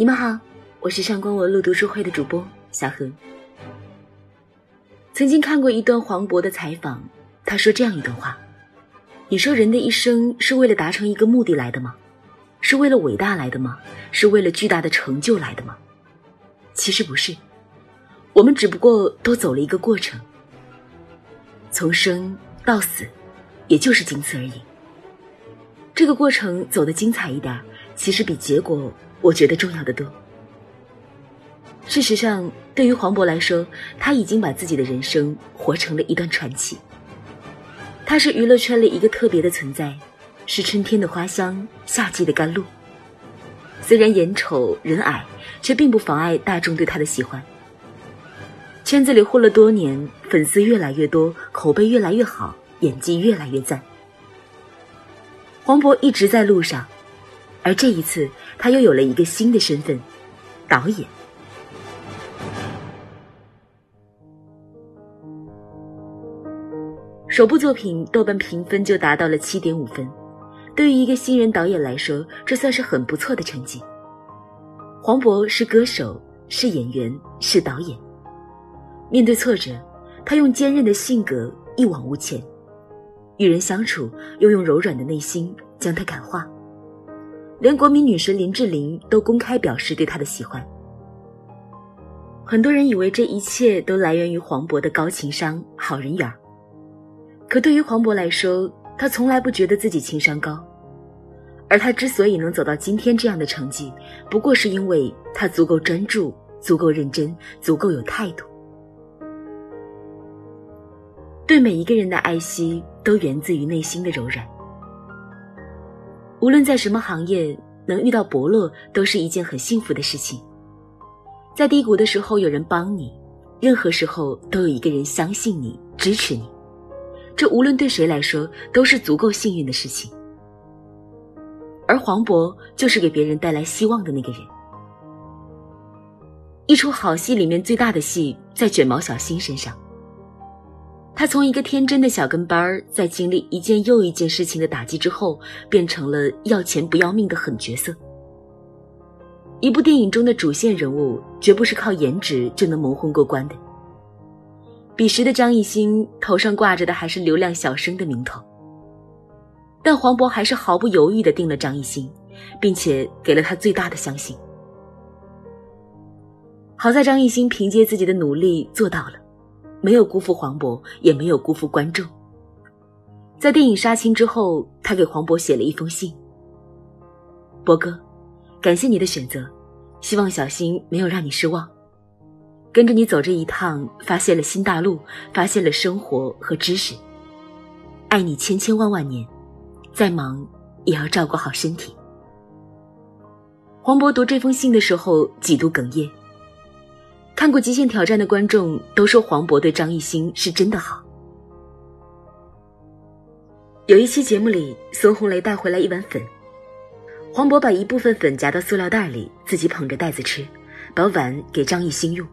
你们好，我是上官文录读书会的主播小何。曾经看过一段黄渤的采访，他说这样一段话：“你说人的一生是为了达成一个目的来的吗？是为了伟大来的吗？是为了巨大的成就来的吗？其实不是，我们只不过都走了一个过程，从生到死，也就是仅此而已。这个过程走得精彩一点，其实比结果。”我觉得重要的多。事实上，对于黄渤来说，他已经把自己的人生活成了一段传奇。他是娱乐圈里一个特别的存在，是春天的花香，夏季的甘露。虽然眼丑人矮，却并不妨碍大众对他的喜欢。圈子里混了多年，粉丝越来越多，口碑越来越好，演技越来越赞。黄渤一直在路上。而这一次，他又有了一个新的身份——导演。首部作品豆瓣评分就达到了七点五分，对于一个新人导演来说，这算是很不错的成绩。黄渤是歌手，是演员，是导演。面对挫折，他用坚韧的性格一往无前；与人相处，又用柔软的内心将他感化。连国民女神林志玲都公开表示对他的喜欢。很多人以为这一切都来源于黄渤的高情商、好人缘儿，可对于黄渤来说，他从来不觉得自己情商高，而他之所以能走到今天这样的成绩，不过是因为他足够专注、足够认真、足够有态度。对每一个人的爱惜，都源自于内心的柔软。无论在什么行业，能遇到伯乐都是一件很幸福的事情。在低谷的时候有人帮你，任何时候都有一个人相信你、支持你，这无论对谁来说都是足够幸运的事情。而黄渤就是给别人带来希望的那个人。一出好戏里面最大的戏在卷毛小新身上。他从一个天真的小跟班儿，在经历一件又一件事情的打击之后，变成了要钱不要命的狠角色。一部电影中的主线人物，绝不是靠颜值就能蒙混过关的。彼时的张艺兴头上挂着的还是流量小生的名头，但黄渤还是毫不犹豫地定了张艺兴，并且给了他最大的相信。好在张艺兴凭借自己的努力做到了。没有辜负黄渤，也没有辜负观众。在电影杀青之后，他给黄渤写了一封信：“博哥，感谢你的选择，希望小新没有让你失望。跟着你走这一趟，发现了新大陆，发现了生活和知识。爱你千千万万年，再忙也要照顾好身体。”黄渤读这封信的时候，几度哽咽。看过《极限挑战》的观众都说黄渤对张艺兴是真的好。有一期节目里，孙红雷带回来一碗粉，黄渤把一部分粉夹到塑料袋里，自己捧着袋子吃，把碗给张艺兴用。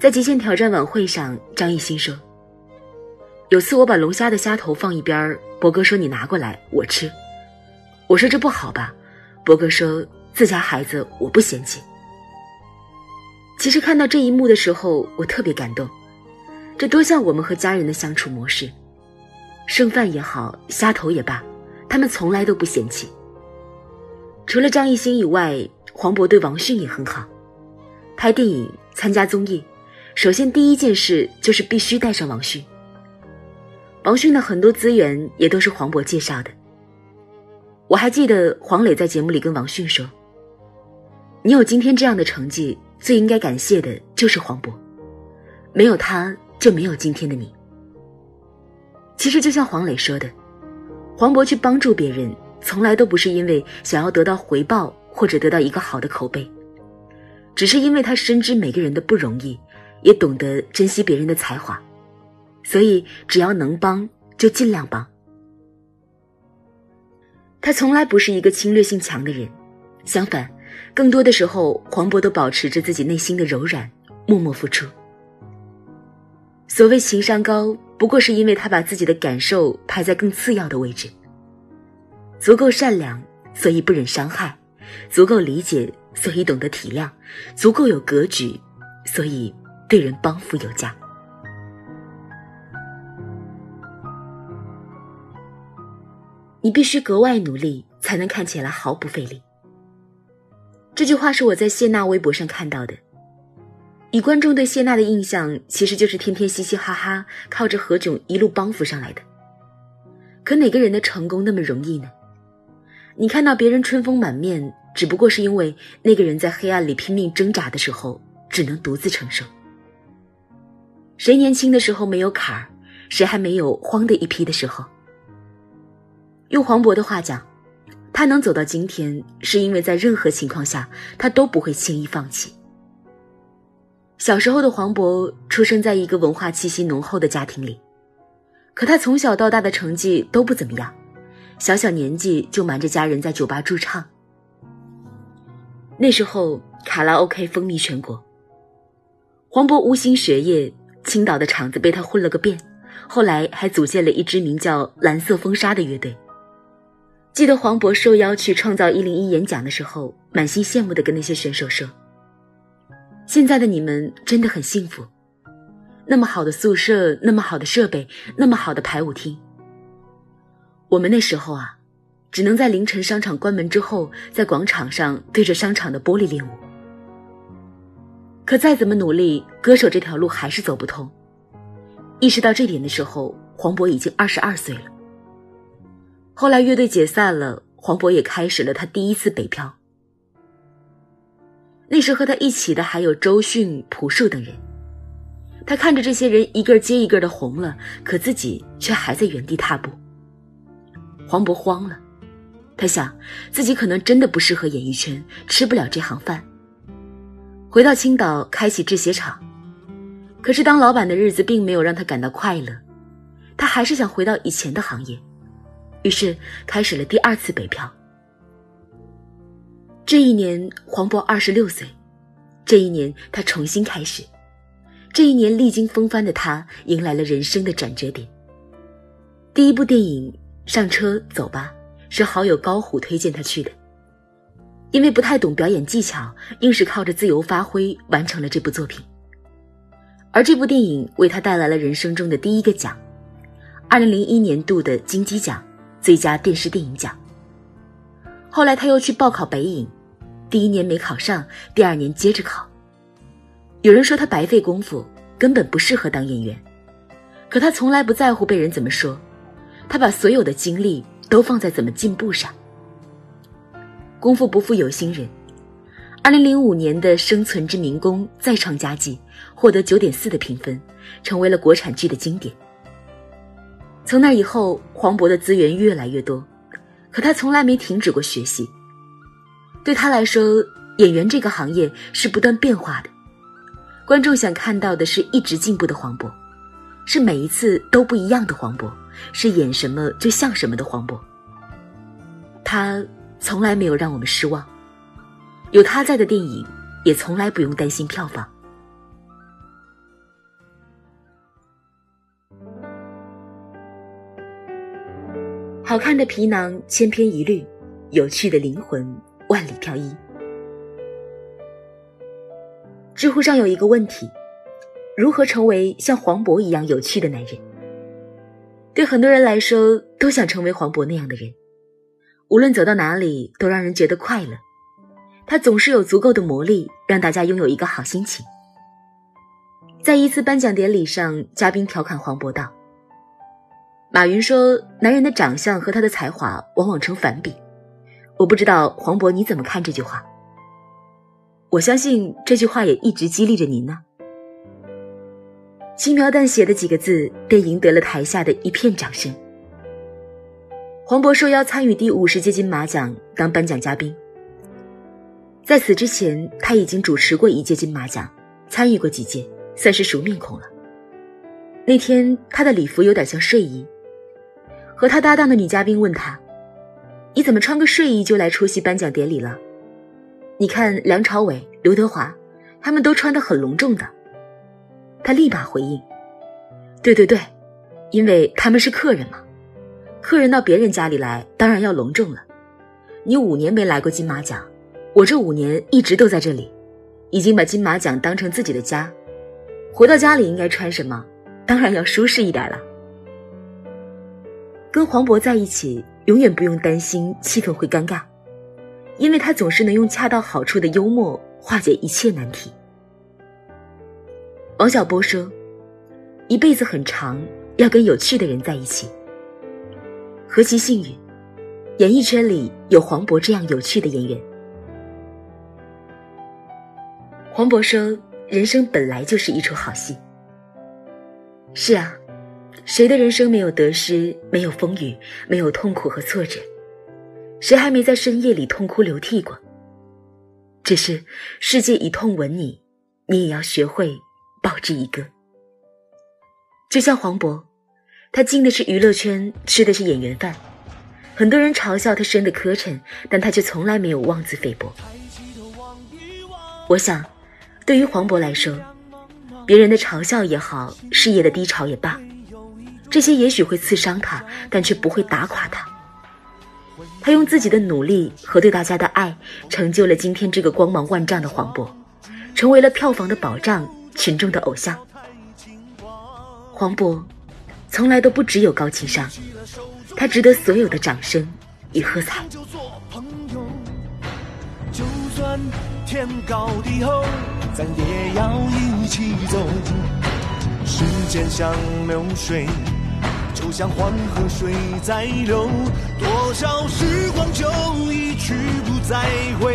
在《极限挑战》晚会上，张艺兴说：“有次我把龙虾的虾头放一边，博哥说你拿过来我吃，我说这不好吧，博哥说自家孩子我不嫌弃。”其实看到这一幕的时候，我特别感动，这多像我们和家人的相处模式。剩饭也好，虾头也罢，他们从来都不嫌弃。除了张艺兴以外，黄渤对王迅也很好。拍电影、参加综艺，首先第一件事就是必须带上王迅。王迅的很多资源也都是黄渤介绍的。我还记得黄磊在节目里跟王迅说：“你有今天这样的成绩。”最应该感谢的就是黄渤，没有他就没有今天的你。其实就像黄磊说的，黄渤去帮助别人，从来都不是因为想要得到回报或者得到一个好的口碑，只是因为他深知每个人的不容易，也懂得珍惜别人的才华，所以只要能帮就尽量帮。他从来不是一个侵略性强的人，相反。更多的时候，黄渤都保持着自己内心的柔软，默默付出。所谓情商高，不过是因为他把自己的感受排在更次要的位置。足够善良，所以不忍伤害；足够理解，所以懂得体谅；足够有格局，所以对人帮扶有加。你必须格外努力，才能看起来毫不费力。这句话是我在谢娜微博上看到的。以观众对谢娜的印象，其实就是天天嘻嘻哈哈，靠着何炅一路帮扶上来的。可哪个人的成功那么容易呢？你看到别人春风满面，只不过是因为那个人在黑暗里拼命挣扎的时候，只能独自承受。谁年轻的时候没有坎儿？谁还没有慌的一批的时候？用黄渤的话讲，他能走到今天，是因为在任何情况下，他都不会轻易放弃。小时候的黄渤出生在一个文化气息浓厚的家庭里，可他从小到大的成绩都不怎么样，小小年纪就瞒着家人在酒吧驻唱。那时候卡拉 OK 风靡全国，黄渤无心学业，青岛的场子被他混了个遍，后来还组建了一支名叫“蓝色风沙”的乐队。记得黄渤受邀去创造一零一演讲的时候，满心羡慕地跟那些选手说：“现在的你们真的很幸福，那么好的宿舍，那么好的设备，那么好的排舞厅。我们那时候啊，只能在凌晨商场关门之后，在广场上对着商场的玻璃练舞。可再怎么努力，歌手这条路还是走不通。意识到这点的时候，黄渤已经二十二岁了。”后来乐队解散了，黄渤也开始了他第一次北漂。那时和他一起的还有周迅、朴树等人。他看着这些人一个接一个的红了，可自己却还在原地踏步。黄渤慌了，他想自己可能真的不适合演艺圈，吃不了这行饭。回到青岛开启制鞋厂，可是当老板的日子并没有让他感到快乐，他还是想回到以前的行业。于是开始了第二次北漂。这一年，黄渤二十六岁，这一年他重新开始，这一年历经风帆的他迎来了人生的转折点。第一部电影《上车走吧》是好友高虎推荐他去的，因为不太懂表演技巧，硬是靠着自由发挥完成了这部作品。而这部电影为他带来了人生中的第一个奖——二零零一年度的金鸡奖。最佳电视电影奖。后来他又去报考北影，第一年没考上，第二年接着考。有人说他白费功夫，根本不适合当演员，可他从来不在乎被人怎么说，他把所有的精力都放在怎么进步上。功夫不负有心人，二零零五年的《生存之民工》再创佳绩，获得九点四的评分，成为了国产剧的经典。从那以后，黄渤的资源越来越多，可他从来没停止过学习。对他来说，演员这个行业是不断变化的，观众想看到的是一直进步的黄渤，是每一次都不一样的黄渤，是演什么就像什么的黄渤。他从来没有让我们失望，有他在的电影也从来不用担心票房。好看的皮囊千篇一律，有趣的灵魂万里挑一。知乎上有一个问题：如何成为像黄渤一样有趣的男人？对很多人来说，都想成为黄渤那样的人，无论走到哪里都让人觉得快乐。他总是有足够的魔力，让大家拥有一个好心情。在一次颁奖典礼上，嘉宾调侃黄渤道。马云说：“男人的长相和他的才华往往成反比。”我不知道黄渤你怎么看这句话。我相信这句话也一直激励着您呢。轻描淡写的几个字，便赢得了台下的一片掌声。黄渤受邀参与第五十届金马奖当颁奖嘉宾。在此之前，他已经主持过一届金马奖，参与过几届，算是熟面孔了。那天他的礼服有点像睡衣。和他搭档的女嘉宾问他：“你怎么穿个睡衣就来出席颁奖典礼了？你看梁朝伟、刘德华，他们都穿得很隆重的。”他立马回应：“对对对，因为他们是客人嘛，客人到别人家里来，当然要隆重了。你五年没来过金马奖，我这五年一直都在这里，已经把金马奖当成自己的家。回到家里应该穿什么？当然要舒适一点了。跟黄渤在一起，永远不用担心气氛会尴尬，因为他总是能用恰到好处的幽默化解一切难题。王小波说：“一辈子很长，要跟有趣的人在一起。何其幸运，演艺圈里有黄渤这样有趣的演员。”黄渤说：“人生本来就是一出好戏。”是啊，谁的人生没有得失，没有风雨，没有痛苦和挫折？谁还没在深夜里痛哭流涕过？只是世界一痛吻你，你也要学会报之以歌。就像黄渤，他进的是娱乐圈，吃的是演员饭，很多人嘲笑他生的磕碜，但他却从来没有妄自菲薄。我想。对于黄渤来说，别人的嘲笑也好，事业的低潮也罢，这些也许会刺伤他，但却不会打垮他。他用自己的努力和对大家的爱，成就了今天这个光芒万丈的黄渤，成为了票房的保障，群众的偶像。黄渤，从来都不只有高情商，他值得所有的掌声与喝彩。天高地厚。咱也要一起走。时间像流水，就像黄河水在流，多少时光就一去不再回。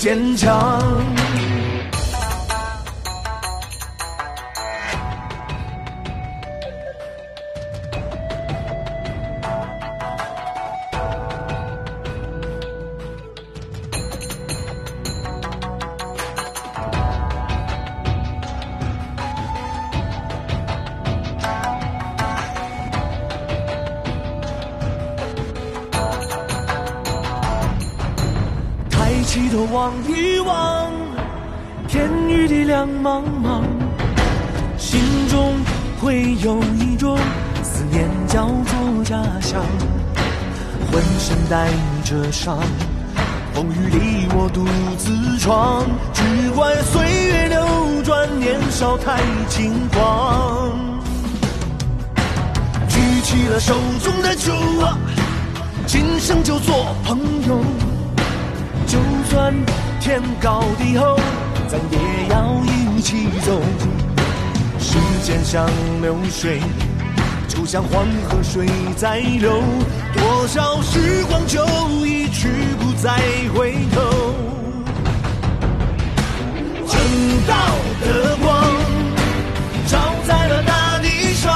坚强。低头望一望，天与地两茫茫，心中会有一种思念叫做家乡。浑身带着伤，风雨里我独自闯，只怪岁月流转，年少太轻狂。举起了手中的酒啊，今生就做朋友。算天高地厚，咱也要一起走。时间像流水，就像黄河水在流，多少时光就一去不再回头。正道的光照在了大地上，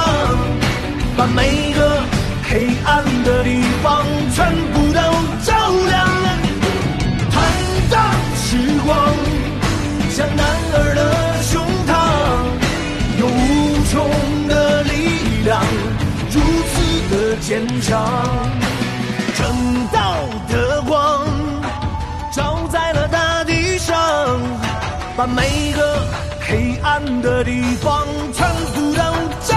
把每个黑暗的坚强。正道的光照在了大地上，把每个黑暗的地方全部都照。